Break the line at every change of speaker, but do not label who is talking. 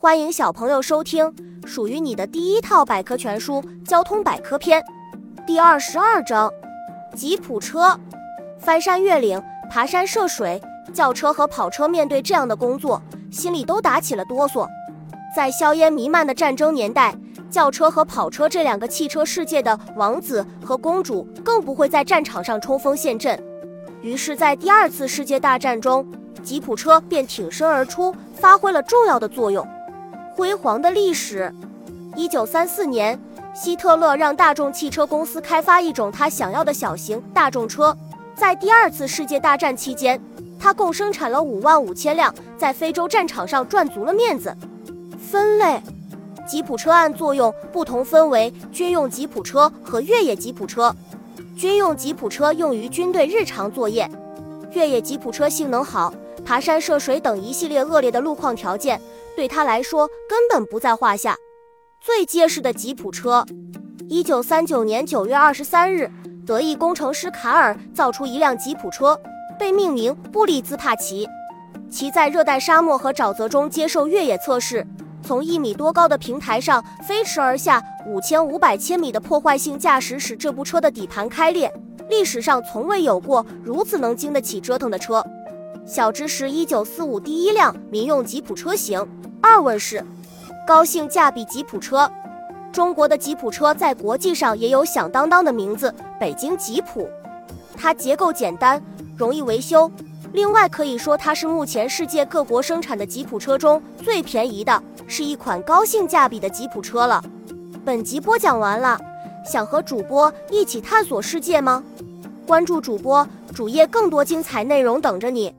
欢迎小朋友收听属于你的第一套百科全书《交通百科篇》第二十二章：吉普车。翻山越岭、爬山涉水，轿车和跑车面对这样的工作，心里都打起了哆嗦。在硝烟弥漫的战争年代，轿车和跑车这两个汽车世界的王子和公主，更不会在战场上冲锋陷阵。于是，在第二次世界大战中，吉普车便挺身而出，发挥了重要的作用。辉煌的历史。一九三四年，希特勒让大众汽车公司开发一种他想要的小型大众车。在第二次世界大战期间，他共生产了五万五千辆，在非洲战场上赚足了面子。分类：吉普车按作用不同分为军用吉普车和越野吉普车。军用吉普车用于军队日常作业，越野吉普车性能好，爬山涉水等一系列恶劣的路况条件。对他来说根本不在话下。最结实的吉普车。一九三九年九月二十三日，德意工程师卡尔造出一辆吉普车，被命名布利兹帕奇。其在热带沙漠和沼泽中接受越野测试，从一米多高的平台上飞驰而下，五千五百千米的破坏性驾驶使这部车的底盘开裂。历史上从未有过如此能经得起折腾的车。小知识：一九四五第一辆民用吉普车型。二问是，高性价比吉普车。中国的吉普车在国际上也有响当当的名字——北京吉普。它结构简单，容易维修。另外可以说，它是目前世界各国生产的吉普车中最便宜的，是一款高性价比的吉普车了。本集播讲完了，想和主播一起探索世界吗？关注主播主页，更多精彩内容等着你。